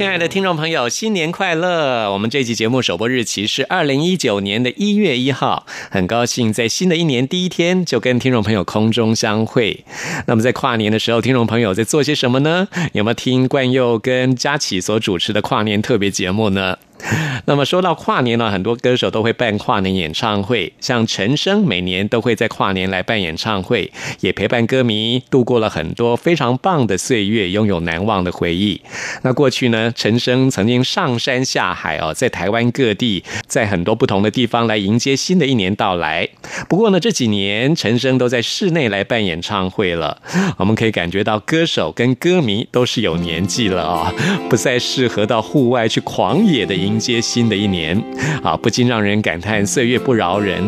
亲爱的听众朋友，新年快乐！我们这期节目首播日期是二零一九年的一月一号，很高兴在新的一年第一天就跟听众朋友空中相会。那么在跨年的时候，听众朋友在做些什么呢？有没有听冠佑跟佳琪所主持的跨年特别节目呢？那么说到跨年呢，很多歌手都会办跨年演唱会，像陈升每年都会在跨年来办演唱会，也陪伴歌迷度过了很多非常棒的岁月，拥有难忘的回忆。那过去呢，陈升曾经上山下海哦，在台湾各地，在很多不同的地方来迎接新的一年到来。不过呢，这几年陈升都在室内来办演唱会了，我们可以感觉到歌手跟歌迷都是有年纪了啊，不再适合到户外去狂野的迎接新的一年，啊，不禁让人感叹岁月不饶人。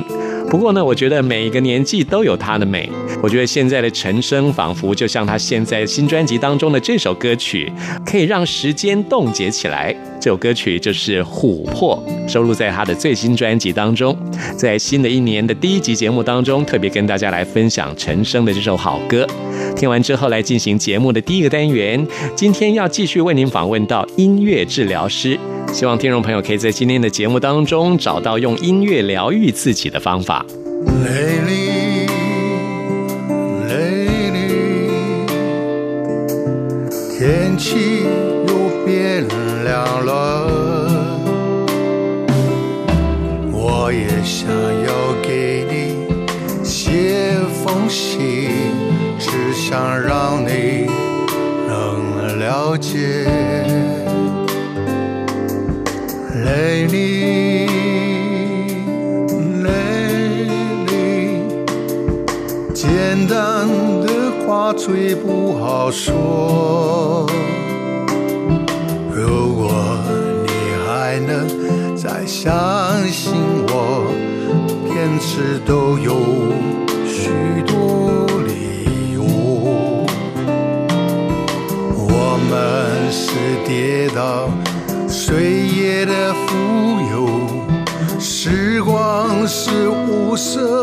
不过呢，我觉得每一个年纪都有它的美。我觉得现在的陈升仿佛就像他现在新专辑当中的这首歌曲，可以让时间冻结起来。这首歌曲就是《琥珀》，收录在他的最新专辑当中。在新的一年的第一集节目当中，特别跟大家来分享陈升的这首好歌。听完之后，来进行节目的第一个单元。今天要继续为您访问到音乐治疗师。希望听众朋友可以在今天的节目当中找到用音乐疗愈自己的方法。累里累里天气又变凉了我也想要给你写封信只想让你能了解。累里最不好说。如果你还能再相信我，偏执都有许多礼物。我们是跌倒。岁月的浮游，时光是无色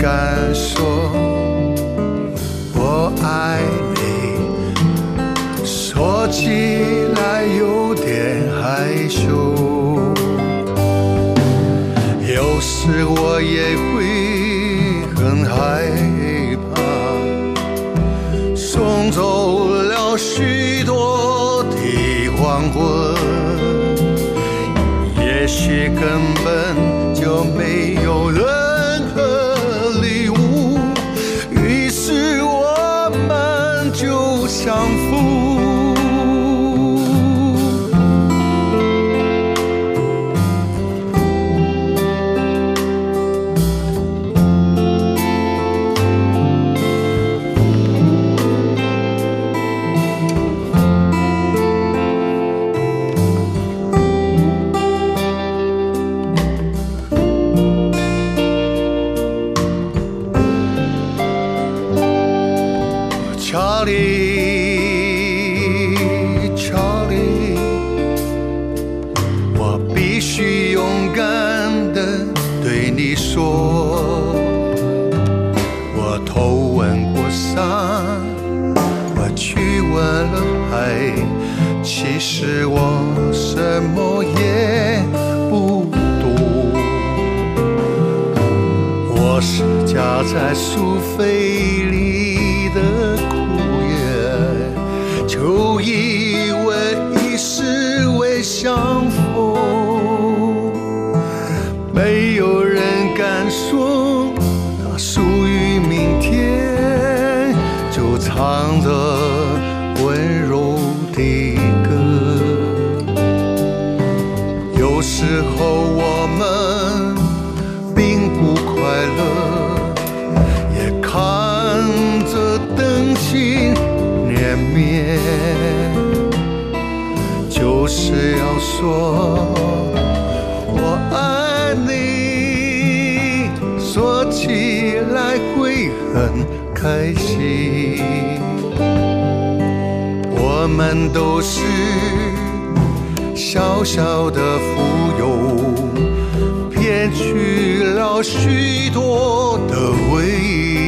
敢说我爱你，说起来有点害羞。有时我也会很害怕，送走了许多的黄昏，也许根相负。说我爱你，说起来会很开心。我们都是小小的蜉蝣，骗取了许多的回忆，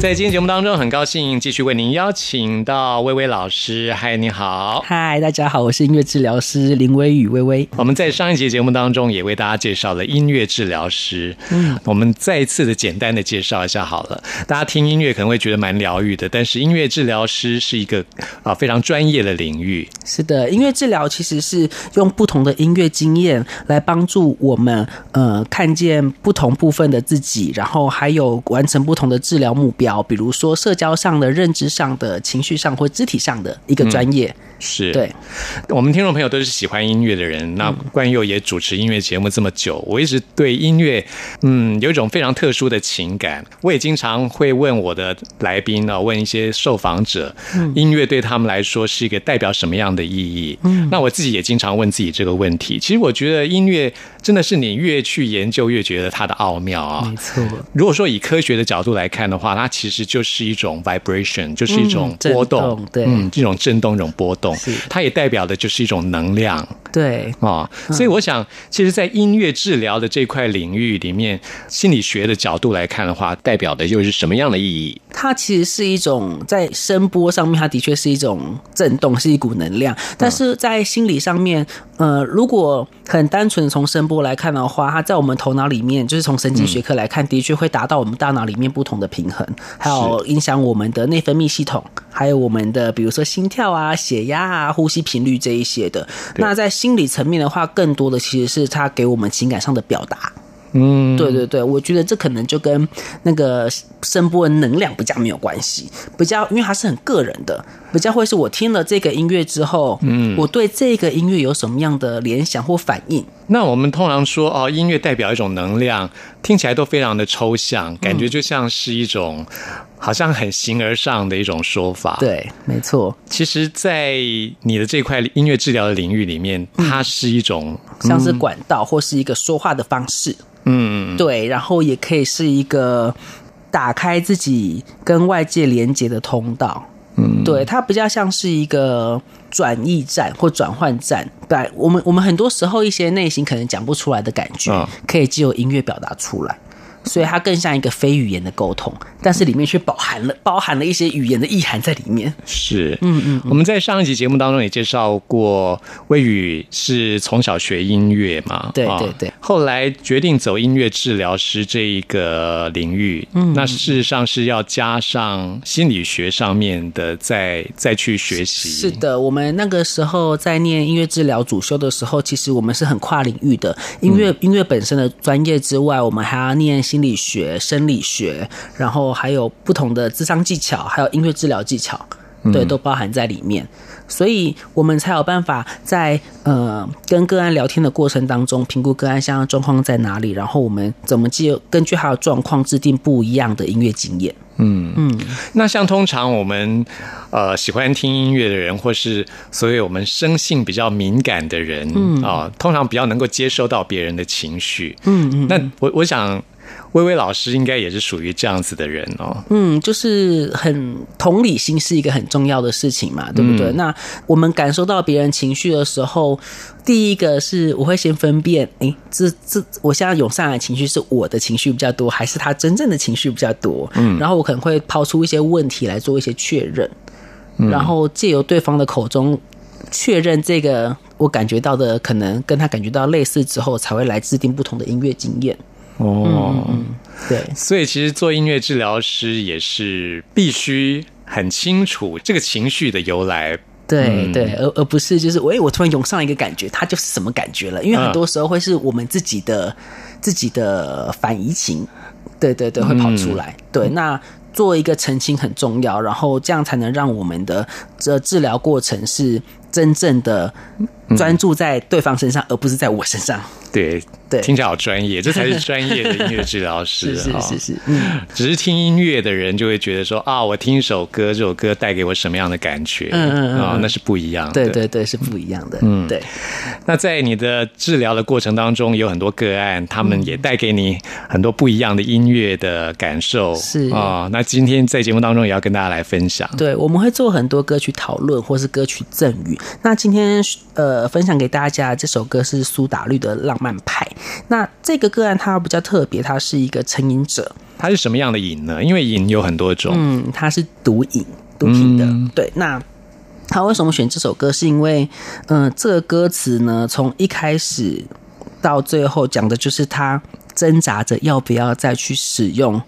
在今天节目当中，很高兴继续为您邀请到薇薇老师。嗨，你好。嗨，大家好，我是音乐治疗师林微雨薇薇。我们在上一节节目当中也为大家介绍了音乐治疗师。嗯，我们再一次的简单的介绍一下好了。大家听音乐可能会觉得蛮疗愈的，但是音乐治疗师是一个啊非常专业的领域。是的，音乐治疗其实是用不同的音乐经验来帮助我们，呃，看见不同部分的自己，然后还有完成不同的治疗目标，比如说社交上的、认知上的、情绪上或肢体上的一个专业。是对，我们听众朋友都是喜欢音乐的人。那关佑也主持音乐节目这么久，我一直对音乐，嗯，有一种非常特殊的情感。我也经常会问我的来宾呢，问一些受访者，音乐对他们来说是一个代表什么样的意义？嗯，那我自己也经常问自己这个问题。其实我觉得音乐真的是你越去研究，越觉得它的奥妙啊。没错，如果说以科学的角度来看的话，它其实就是一种 vibration，就是一种嗯波动对嗯，这种震动，一种波动是，它也代表的就是一种能量对，啊。所以我想，其实，在音乐治疗的这块领域里面，心理学的角度来看的话，代表的又是什么样的意义？它其实是一种在声波上面，它的确是一种震动，是一股能量。但是在心理上面，呃，如果很单纯从声波来看的话，它在我们头脑里面，就是从神经学科来看，的确会达到我们大脑里面不同的平衡，还有影响我们的内分泌系统，还有我们的比如说心跳啊、血压啊、呼吸频率这一些的。那在心理层面的话，更多的其实是他给我们情感上的表达。嗯，对对对，我觉得这可能就跟那个声波的能量比较没有关系，比较因为它是很个人的，比较会是我听了这个音乐之后，嗯，我对这个音乐有什么样的联想或反应？那我们通常说哦，音乐代表一种能量，听起来都非常的抽象，感觉就像是一种好像很形而上的一种说法。，对，没错，其实，在你的这块音乐治疗的领域里面，它是一种像是管道或是一个说话的方式，嗯，对，然后也可以是一个打开自己跟外界连接的通道。嗯，对，它比较像是一个转译站或转换站。对，我们我们很多时候一些内心可能讲不出来的感觉，嗯可以借由音乐表达出来。所以它更像一个非语言的沟通，但是里面却包含了包含了一些语言的意涵在里面。是，嗯嗯，我们在上一集节目当中也介绍过，魏宇是从小学音乐嘛，啊对对。对后来决定走音乐治疗师这一个领域，嗯，那事实上是要加上心理学上面的再再去学习，是的，我们那个时候在念音乐治疗主修的时候，其实我们是很跨领域的。音乐、音乐本身的专业之外，我们还要念心理学、生理学，然后还有不同的智商技巧，还有音乐治疗技巧。对，都包含在里面。所以我们才有办法在呃跟个案聊天的过程当中，评估个案现在状况在哪里，然后我们怎么就根据他的状况制定不一样的音乐经验。嗯嗯，那像通常我们呃喜欢听音乐的人，或是所以我们生性比较敏感的人，嗯啊，通常比较能够接收到别人的情绪。嗯嗯，那我我想。微微老师应该也是属于这样子的人哦。嗯，就是很同理心是一个很重要的事情嘛，对不对？那我们感受到别人情绪的时候，第一个是我会先分辨，哎，这这我现在涌上来情绪是我的情绪比较多，还是他真正的情绪比较多？嗯，然后我可能会抛出一些问题来做一些确认，然后借由对方的口中确认这个我感觉到的可能跟他感觉到类似之后，才会来制定不同的音乐经验。哦，对，所以其实做音乐治疗师也是必须很清楚这个情绪的由来，对对，而而不是就是哎，我突然涌上一个感觉，它就是什么感觉了？因为很多时候会是我们自己的自己的反移情，对对对，会跑出来。对，那做一个澄清很重要，然后这样才能让我们的这治疗过程是真正的专注在对方身上，而不是在我身上。对。对，听起来好专业，这才是专业的音乐治疗师。是是是是，嗯，只是听音乐的人就会觉得说啊，我听一首歌，这首歌带给我什么样的感觉？嗯嗯嗯，啊，那是不一样的。对对对，是不一样的。嗯，对。那在你的治疗的过程当中，有很多个案，他们也带给你很多不一样的音乐的感受。是啊，那今天在节目当中也要跟大家来分享。对，我们会做很多歌曲讨论，或是歌曲赠予。那今天呃，分享给大家这首歌是苏打绿的《浪漫派》。那这个个案它比较特别，它是一个成瘾者。它是什么样的瘾呢？因为瘾有很多种。嗯，它是毒瘾，毒品的。对，那他为什么选这首歌？是因为，嗯，这个歌词呢，从一开始到最后讲的就是他挣扎着要不要再去使用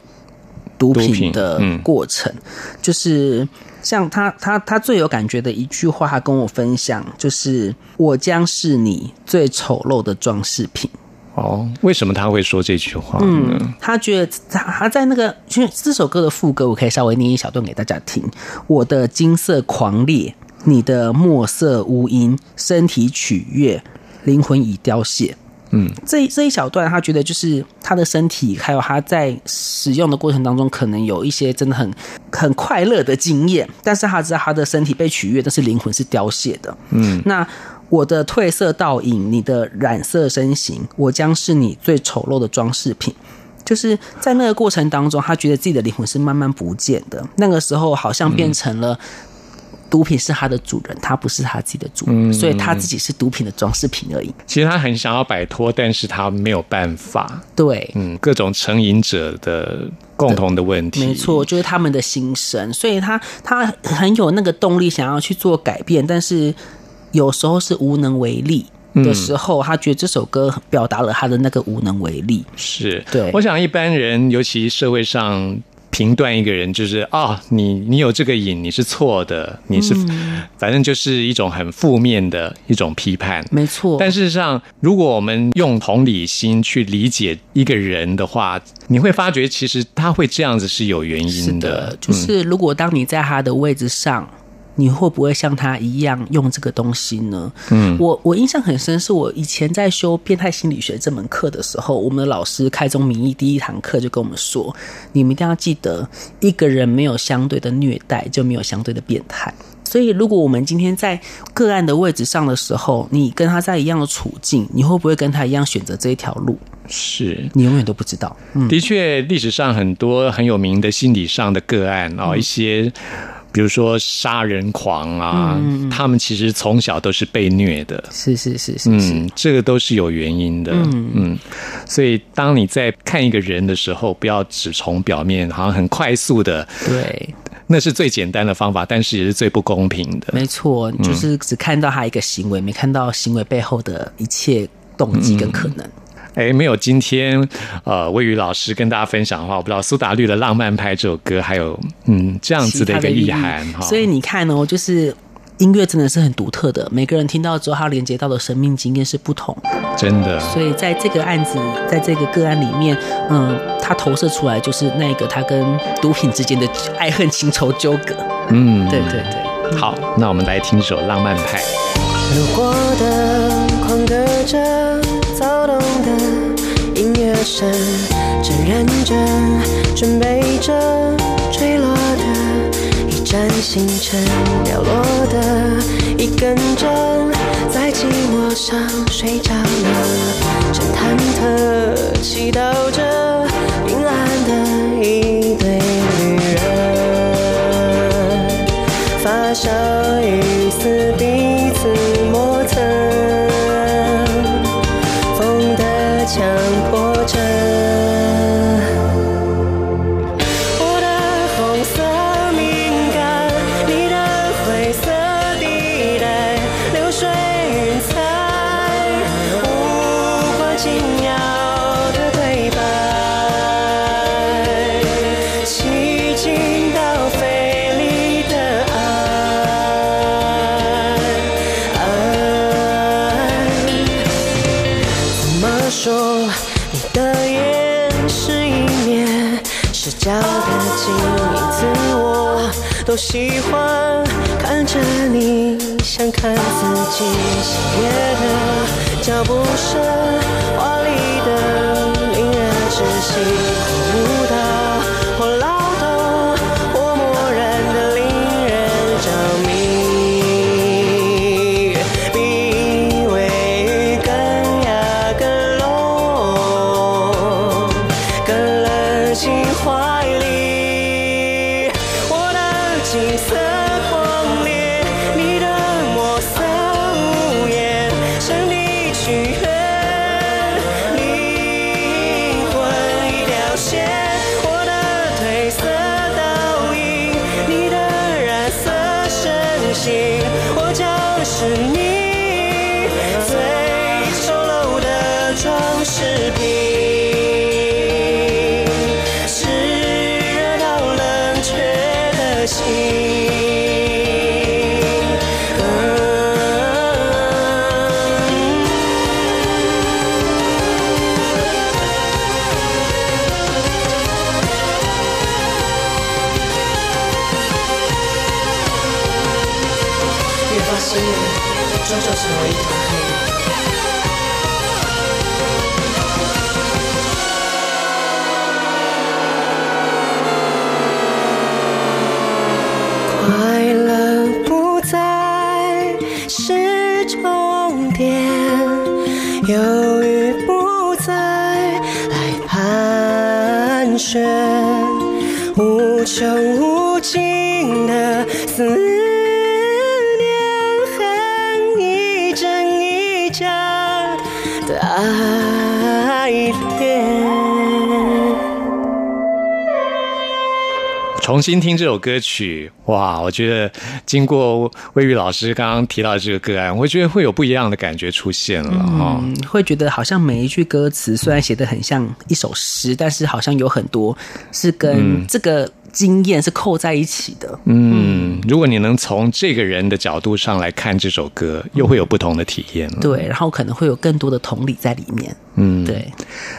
毒品的过程。就是像他，他，他最有感觉的一句话，他跟我分享，就是“我将是你最丑陋的装饰品。”哦，为什么他会说这句话呢？他觉得他他在那个，因为这首歌的副歌，我可以稍微念一小段给大家听。我的金色狂烈，你的墨色无音，身体取悦，灵魂已凋谢。嗯，这这一小段，他觉得就是他的身体，还有他在使用的过程当中，可能有一些真的很很快乐的经验，但是他知道他的身体被取悦，但是灵魂是凋谢的。嗯，那。我的褪色倒影，你的染色身形，我将是你最丑陋的装饰品。就是在那个过程当中，他觉得自己的灵魂是慢慢不见的。那个时候，好像变成了毒品是他的主人，他不是他自己的主人，所以他自己是毒品的装饰品而已。其实他很想要摆脱，但是他没有办法。对，嗯，各种成瘾者的共同的问题，没错，就是他们的心声。所以他他很有那个动力，想要去做改变，但是。有时候是无能为力的时候，他觉得这首歌表达了他的那个无能为力。是对，我想一般人，尤其社会上评断一个人，就是啊，你你有这个瘾，你是错的，你是，反正就是一种很负面的一种批判。没错。但事实上，如果我们用同理心去理解一个人的话，你会发觉其实他会这样子是有原因的。就是如果当你在他的位置上。你会不会像他一样用这个东西呢？嗯，我我印象很深，是我以前在修变态心理学这门课的时候，我们的老师开宗明义第一堂课就跟我们说：你们一定要记得，一个人没有相对的虐待，就没有相对的变态。所以，如果我们今天在个案的位置上的时候，你跟他在一样的处境，你会不会跟他一样选择这一条路？是你永远都不知道。嗯的确，历史上很多很有名的心理上的个案哦，一些。比如说杀人狂啊，他们其实从小都是被虐的，是是是是，嗯，这个都是有原因的，嗯。嗯，所以当你在看一个人的时候，不要只从表面，好像很快速的，对，那是最简单的方法，但是也是最不公平的，没错，就是只看到他一个行为，没看到行为背后的一切动机跟可能。哎，没有今天呃，魏宇老师跟大家分享的话，我不知道苏打绿的《浪漫派》这首歌还有嗯这样子的一个意涵哈。所以你看哦，就是音乐真的是很独特的，每个人听到之后，他连接到的生命经验是不同，真的。所以在这个案子，在这个个案里面，嗯，他投射出来就是那个他跟毒品之间的爱恨情仇纠葛。嗯，对对对。好，那我们来听首《浪漫派》。路过的，狂歌着，躁动的音乐声，正认真准备着坠落的一盏星辰，掉落的一根针，在寂寞上睡着了，正忐忑祈祷都喜欢看着你，像看自己。喜悦的脚步声，重新听这首歌曲，哇！我觉得经过魏玉老师刚刚提到的这个个案，我觉得会有不一样的感觉出现了哈、嗯，会觉得好像每一句歌词虽然写的很像一首诗，但是好像有很多是跟这个经验是扣在一起的。嗯，如果你能从这个人的角度上来看这首歌，又会有不同的体验了。对，然后可能会有更多的同理在里面。嗯，对，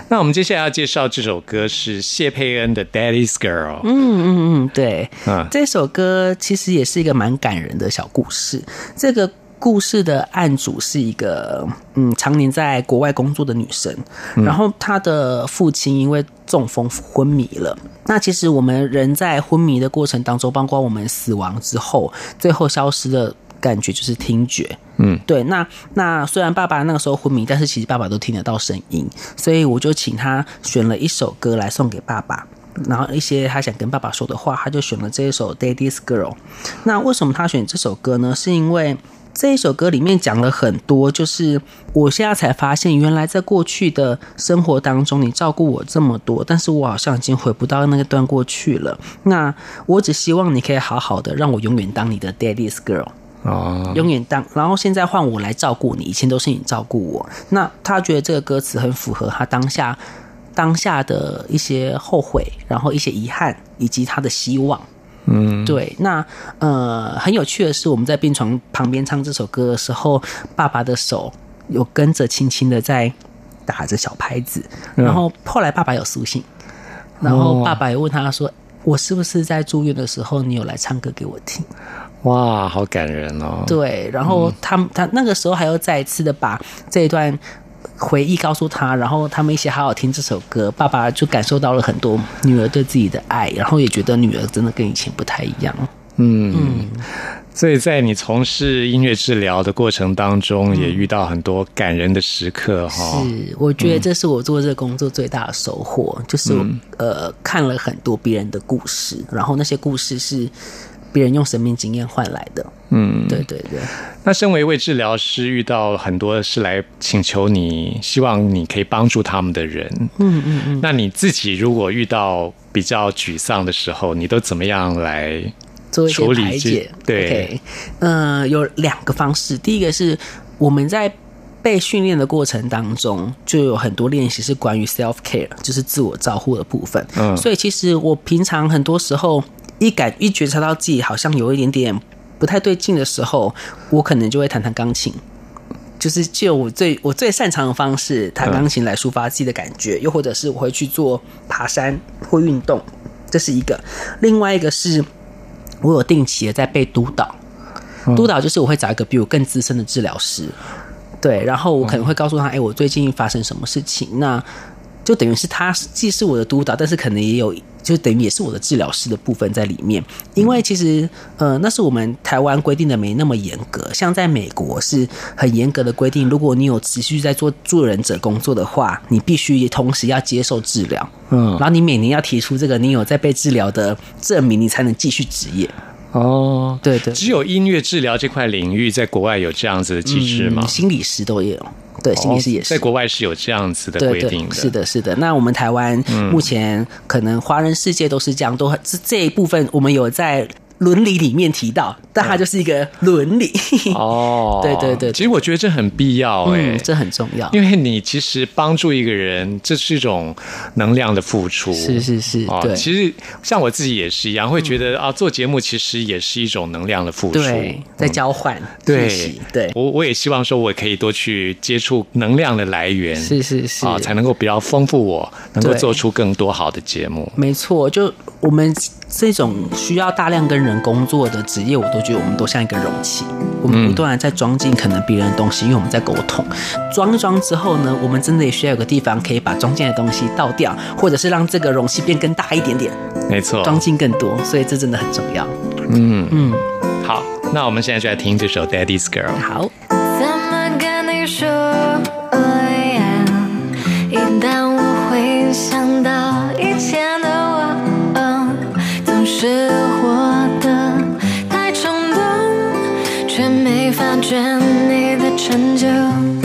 那我们接下来要介绍这首歌是谢佩恩的《Daddy's Girl》。嗯，对，啊这首歌其实也是一个蛮感人的小故事。这个故事的案主是一个嗯，常年在国外工作的女生，然后她的父亲因为中风昏迷了。那其实我们人在昏迷的过程当中，包括我们死亡之后，最后消失的感觉就是听觉。嗯，对，那那虽然爸爸那个时候昏迷，但是其实爸爸都听得到声音，所以我就请他选了一首歌来送给爸爸。然后一些他想跟爸爸说的话，他就选了这一首《Daddy's Girl》。那为什么他选这首歌呢？是因为这一首歌里面讲了很多，就是我现在才发现，原来在过去的生活当中，你照顾我这么多，但是我好像已经回不到那个段过去了。那我只希望你可以好好的，让我永远当你的 Daddy's Girl。哦，永远当，然后现在换我来照顾你，以前都是你照顾我。那他觉得这个歌词很符合他当下当下的一些后悔，然后一些遗憾，以及他的希望。嗯，对，那呃，很有趣的是，我们在病床旁边唱这首歌的时候，爸爸的手有跟着轻轻的在打着小拍子，嗯然后后来爸爸有苏醒，然后爸爸也问他说：“我是不是在住院的时候，你有来唱歌给我听？”哇，好感人哦。对，然后他们他那个时候还要再一次的把这一段回忆告诉他，然后他们一起好好听这首歌，爸爸就感受到了很多女儿对自己的爱，然后也觉得女儿真的跟以前不太一样。嗯，所以在你从事音乐治疗的过程当中，也遇到很多感人的时刻哈。是，我觉得这是我做这个工作最大的收获，就是我、呃看了很多别人的故事，然后那些故事是别人用生命经验换来的。嗯，对对对，那身为一位治疗师，遇到很多是来请求你，希望你可以帮助他们的人。嗯嗯嗯。那你自己如果遇到比较沮丧的时候，你都怎么样来？做一些处理解。对呃，有两个方式。第一个是我们在被训练的过程当中，就有很多练习是关于 self care，就是自我照护的部分。嗯所以其实我平常很多时候一感一觉察到自己好像有一点点不太对劲的时候，我可能就会弹弹钢琴。就是借我最我最擅长的方式，弹钢琴来抒发自己的感觉，又或者是我会去做爬山或运动，这是一个。另外一个是我有定期的在被督导，督导就是我会找一个比我更资深的治疗师，对，然后我可能会告诉他，哎、我最近发生什么事情，那就等于是他既是我的督导，但是可能也有。就等于也是我的治疗师的部分在里面，因为其实呃，那是我们台湾规定的没那么严格，像在美国是很严格的规定，如果你有持续在做助人者工作的话，你必须同时要接受治疗，嗯然后你每年要提出这个你有在被治疗的证明，你才能继续职业。哦，对对，只有音乐治疗这块领域在国外有这样子的机制吗？嗯心理师都有，对，心理师也是。哦在国外是有这样子的规定的，是的，是的。那我们台湾目前可能华人世界都是这样，都很这这一部分我们有在伦理里面提到，但它就是一个伦理。哦，对对对其实我觉得这很必要哎、嗯，这很重要。因为你其实帮助一个人，这是一种能量的付出。是是是哦，对其实像我自己也是一样，会觉得、啊，做节目其实也是一种能量的付出。对，在交换对对，我我也希望说，我可以多去接触能量的来源，是是是啊，才能够比较丰富我，能够做出更多好的节目。没错，就我们这种需要大量跟人工作的职业，我都觉得我们都像一个容器，我们不断的在装进可能别人的东西，因为我们在沟通。装一装之后呢，我们真的也需要有个地方可以把装进的东西倒掉，或者是让这个容器变更大一点点，没错，装进更多，所以这真的很重要。嗯嗯，好，那我们现在就来听这首《Daddy's Girl》。好，怎么跟你说呀？一旦我会想到以前是我的太冲动，却没发觉你的成就。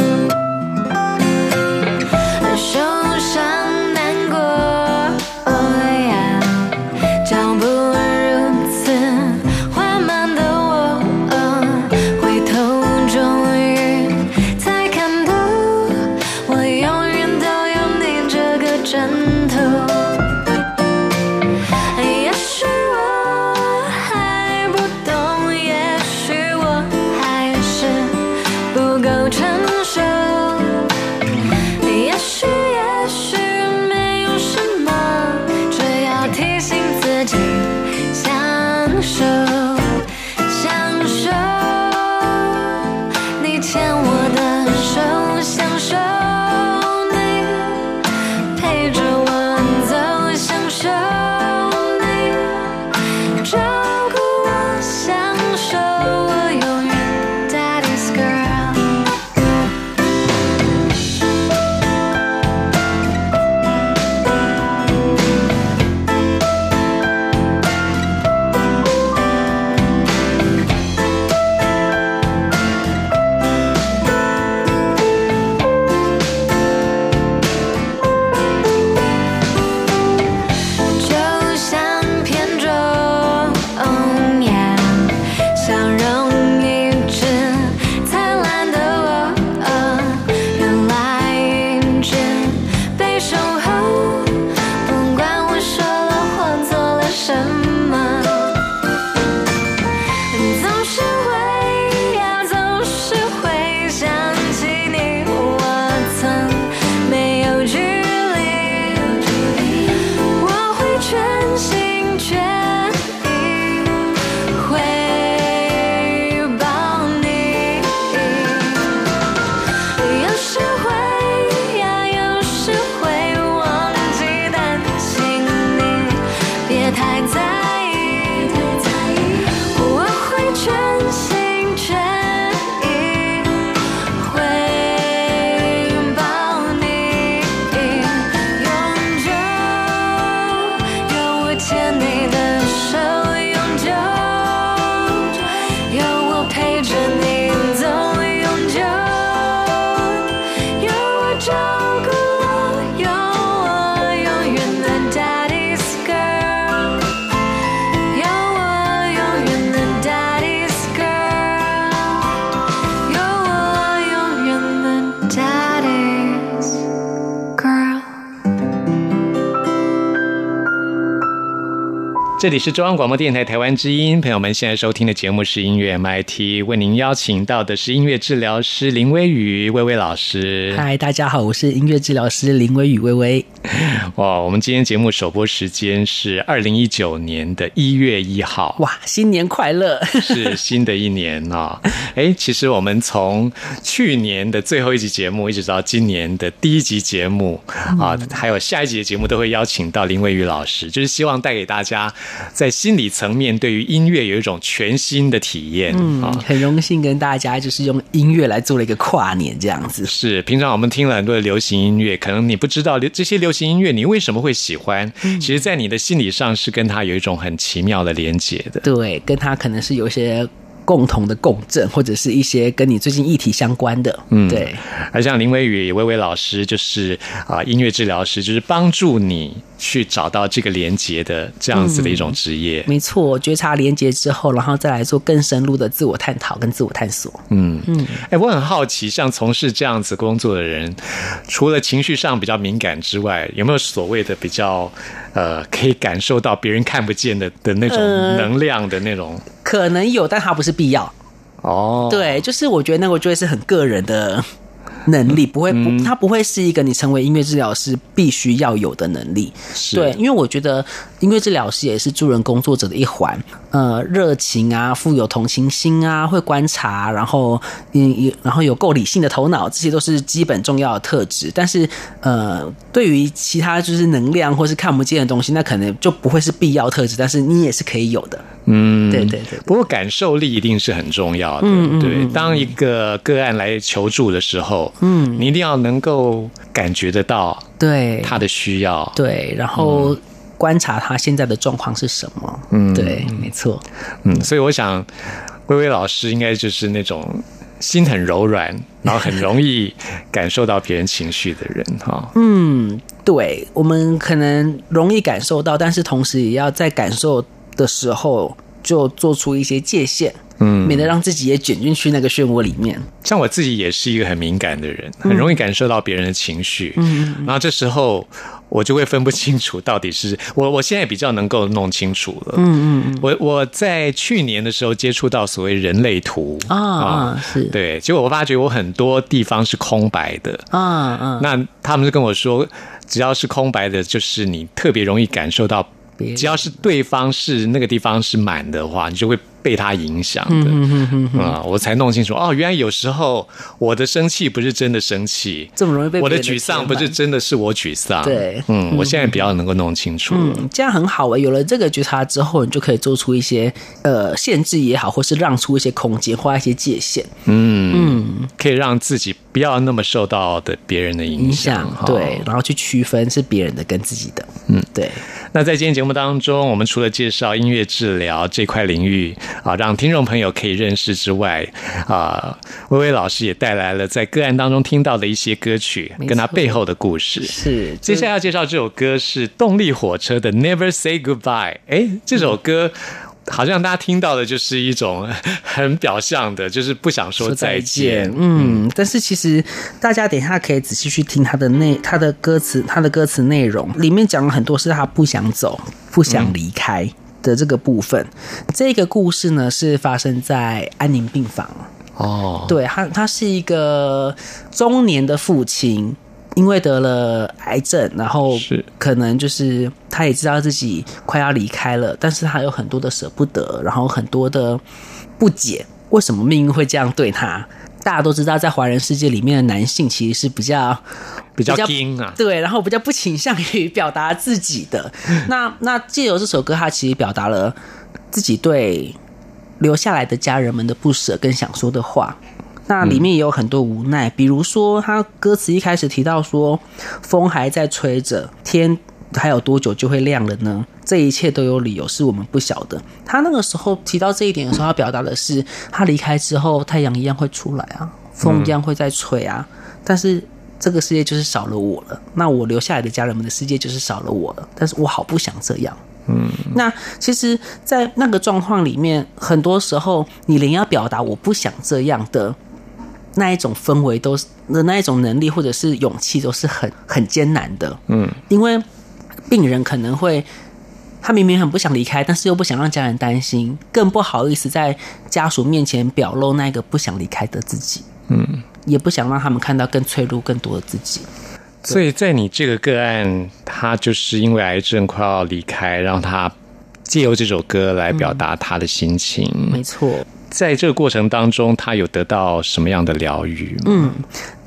这里是中央广播电台台湾之音，朋友们现在收听的节目是音乐 MIT，为您邀请到的是音乐治疗师林微雨微微老师。嗨，大家好，我是音乐治疗师林微雨微微。哇，我们今天节目首播时间是二零一九年的一月一号，哇，新年快乐！是新的一年啊、哎，其实我们从去年的最后一集节目，一直到今年的第一集节目啊，还有下一集的节目，都会邀请到林微雨老师，就是希望带给大家在心理层面对于音乐有一种全新的体验嗯。很荣幸跟大家就是用音乐来做了一个跨年这样子。是，平常我们听了很多的流行音乐，可能你不知道流这些流行音乐你为什么会喜欢，其实，在你的心理上是跟它有一种很奇妙的连接的。对，跟它可能是有一些共同的共振，或者是一些跟你最近议题相关的。嗯，对，而像林微雨微微老师，就是啊、音乐治疗师，就是帮助你去找到这个连接的这样子的一种职业。没错，觉察连接之后，然后再来做更深入的自我探讨跟自我探索。嗯嗯，哎、我很好奇，像从事这样子工作的人，除了情绪上比较敏感之外，有没有所谓的比较呃，可以感受到别人看不见的的那种呃能量的那种？可能有，但它不是必要。哦，对，就是我觉得那个就会是很个人的能力，不会不，它不会是一个你成为音乐治疗师必须要有的能力。是对，因为我觉得音乐治疗师也是助人工作者的一环。呃，热情啊，富有同情心啊，会观察，然后嗯，也然后有够理性的头脑，这些都是基本重要的特质。但是呃，对于其他就是能量或是看不见的东西，那可能就不会是必要特质，但是你也是可以有的。嗯，对对对不过感受力一定是很重要的，嗯对。当一个个案来求助的时候，嗯，你一定要能够感觉得到对，他的需要，对，然后观察他现在的状况是什么。嗯，对，没错。嗯，所以我想，微微老师应该就是那种心很柔软，然后很容易感受到别人情绪的人哈。嗯，对，我们可能容易感受到，但是同时也要在感受的时候就做出一些界限，嗯，免得让自己也卷进去那个漩涡里面。像我自己也是一个很敏感的人，很容易感受到别人的情绪，嗯，然后这时候我就会分不清楚到底是我，我现在比较能够弄清楚了，嗯嗯，我我在去年的时候接触到所谓人类图啊啊是。对，结果我发觉我很多地方是空白的，啊啊，那他们就跟我说，只要是空白的，就是你特别容易感受到只要是对方是那个地方是满的话，你就会被他影响嗯的。啊、我才弄清楚哦，原来有时候我的生气不是真的生气，这么容易被我的沮丧不是真的是我沮丧。对。嗯，我现在比较能够弄清楚。了。嗯，这样很好诶、有了这个觉察之后，你就可以做出一些呃限制也好，或是让出一些空间，画一些界限，嗯。可以让自己不要那么受到的别人的影影响对，然后去区分是别人的跟自己的。嗯，对。那在今天节目当中，我们除了介绍音乐治疗这块领域啊，让听众朋友可以认识之外，啊，薇薇老师也带来了在个案当中听到的一些歌曲，跟它背后的故事。是，接下来要介绍这首歌是动力火车的《Never Say Goodbye》。哎，这首歌。好像大家听到的就是一种 很表象的，就是不想说再见。嗯，但是其实大家等一下可以仔细去听他的内他的歌词，他的歌词内容里面讲了很多是他不想走、不想离开的这个部分。这个故事呢是发生在安宁病房，哦，对他，他是一个中年的父亲，因为得了癌症，然后是可能就是他也知道自己快要离开了，但是他有很多的舍不得，然后很多的不解，为什么命运会这样对他？大家都知道，在华人世界里面的男性其实是比较比较硬啊。对，然后比较不倾向于表达自己的。那那借由这首歌，他其实表达了自己对留下来的家人们的不舍跟想说的话。那里面也有很多无奈，比如说他歌词一开始提到说，风还在吹着，天还有多久就会亮了呢？这一切都有理由，是我们不晓得。他那个时候提到这一点的时候，他表达的是，他离开之后，太阳一样会出来啊，风一样会在吹啊，但是这个世界就是少了我了。那我留下来的家人们的世界就是少了我了，但是我好不想这样。嗯，那其实，在那个状况里面，很多时候你连要表达我不想这样的那一种氛围，都是的那一种能力或者是勇气，都是很很艰难的。嗯，因为病人可能会他明明很不想离开，但是又不想让家人担心，更不好意思在家属面前表露那个不想离开的自己，嗯，也不想让他们看到更脆弱、更多的自己。所以在你这个个案，他就是因为癌症快要离开，让他借由这首歌来表达他的心情。没错，在这个过程当中，他有得到什么样的疗愈？嗯，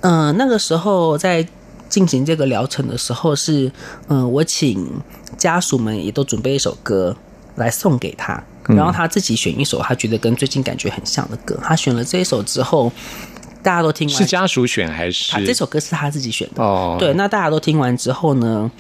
嗯、那个时候在进行这个疗程的时候是，嗯、我请家属们也都准备一首歌来送给他，然后他自己选一首他觉得跟最近感觉很像的歌。他选了这一首之后，大家都听完，是家属选还是他这首歌是他自己选的。哦？对，那大家都听完之后呢，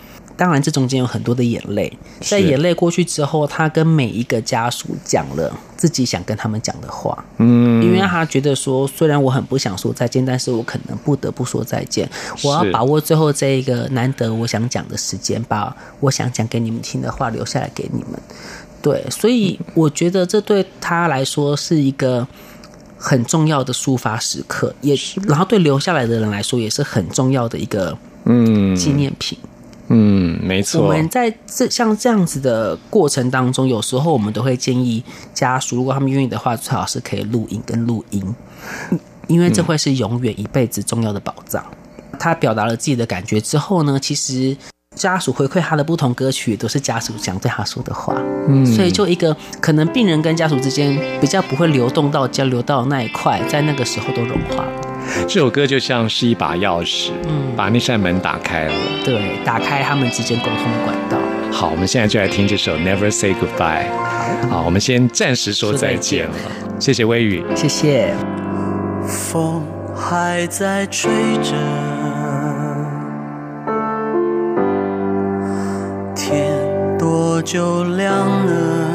当然这中间有很多的眼泪，在眼泪过去之后，他跟每一个家属讲了自己想跟他们讲的话。嗯，因为他觉得说，虽然我很不想说再见，但是我可能不得不说再见。我要把握最后这一个难得我想讲的时间，把我想讲给你们听的话留下来给你们。对，所以我觉得这对他来说是一个很重要的抒发时刻，也然后对留下来的人来说也是很重要的一个嗯纪念品。嗯，没错我，们在这像这样子的过程当中，有时候我们都会建议家属，如果他们愿意的话，最好是可以录影跟录音，因为这会是永远一辈子重要的宝藏。他表达了自己的感觉之后呢，其实家属回馈他的不同歌曲，都是家属想对他说的话。嗯，所以就一个可能病人跟家属之间比较不会流动到交流到那一块，在那个时候都融化了。这首歌就像是一把钥匙，嗯，把那扇门打开了。对，打开他们之间沟通的管道。好，我们现在就来听这首《Never Say Goodbye》。好，我们先暂时说再见了，谢谢微雨。谢谢。风还在吹着，天多久亮了？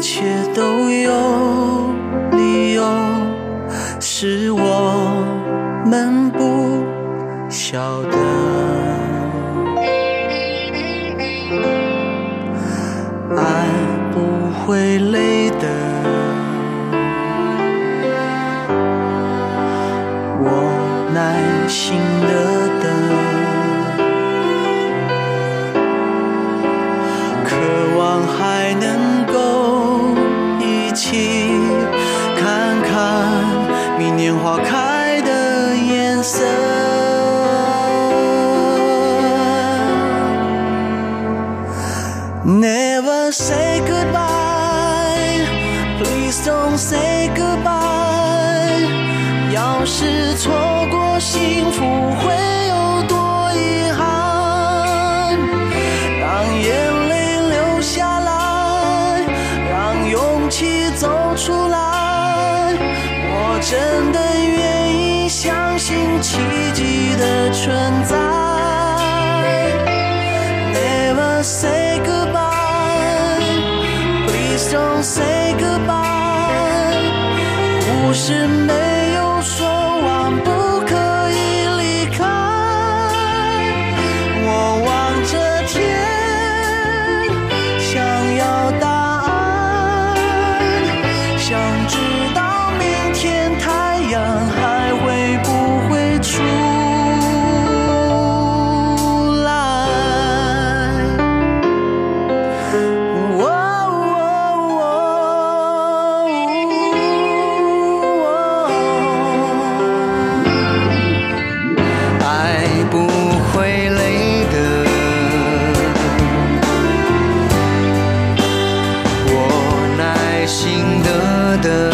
一切都有理由，是我们不晓得。Never say goodbye. Please don't say goodbye. Say 应得的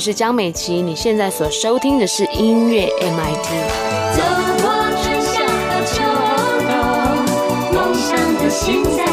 是江美琪，你现在所收听的是音乐 MIT。走过春夏和秋冬，梦想的心在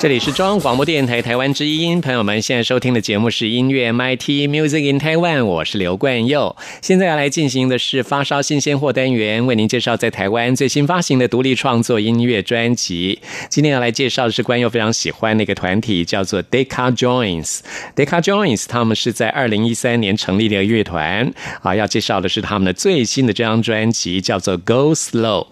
这里是中央广播电台台湾之音，朋友们现在收听的节目是音乐 MIT Music in Taiwan，我是刘冠佑。现在要来进行的是发烧新鲜货单元，为您介绍在台湾最新发行的独立创作音乐专辑。今天要来介绍的是冠佑非常喜欢的一个团体，叫做 Deca Joins。Deca Joins 他们是在二零一三年成立的乐团啊，要介绍的是他们的最新的这张专辑，叫做 Go Slow。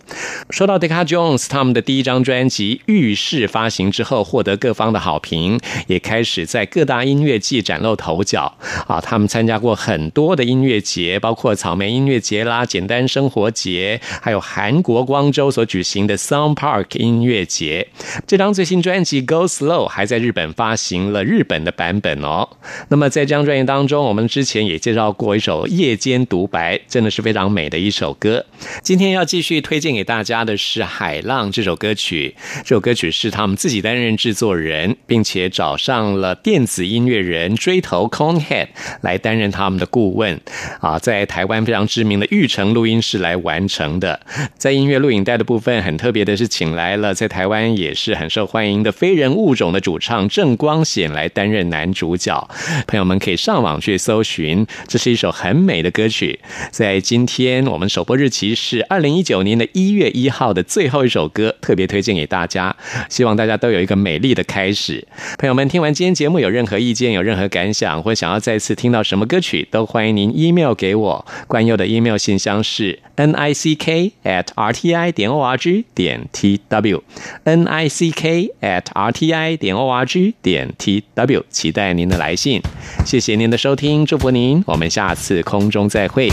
说到 Deca Jones，他们的第一张专辑《浴室》发行之后，获得各方的好评，也开始在各大音乐季崭露头角啊。他们参加过很多的音乐节，包括草莓音乐节啦、简单生活节，还有韩国光州所举行的 Sound Park 音乐节。这张最新专辑《Go Slow》还在日本发行了日本的版本哦。那么在这张专辑当中，我们之前也介绍过一首《夜间独白》，真的是非常美的一首歌。今天要继续推荐给大家的是《海浪》这首歌曲。这首歌曲是他们自己担任制作人，并且找上了电子音乐人追头 Conehead 来担任他们的顾问啊，在台湾非常知名的玉成录音室来完成的。在音乐录影带的部分，很特别的是，请来了在台湾也是很受欢迎的非人物种的主唱郑光显来担任男主角。朋友们可以上网去搜寻，这是一首很美的歌曲。在今天我们首播日期是二零一九年的一月一号的最后一首歌，特别推荐给大家，希望大家都有一个美美丽的开始。朋友们听完今天节目有任何意见、有任何感想，或想要再次听到什么歌曲，都欢迎您 email 给我。关佑的 email 信箱是 n i c k at r t i 点 o r g 点 t w n i c k at r t i 点 o r g 点 t w，期待您的来信。谢谢您的收听，祝福您，我们下次空中再会。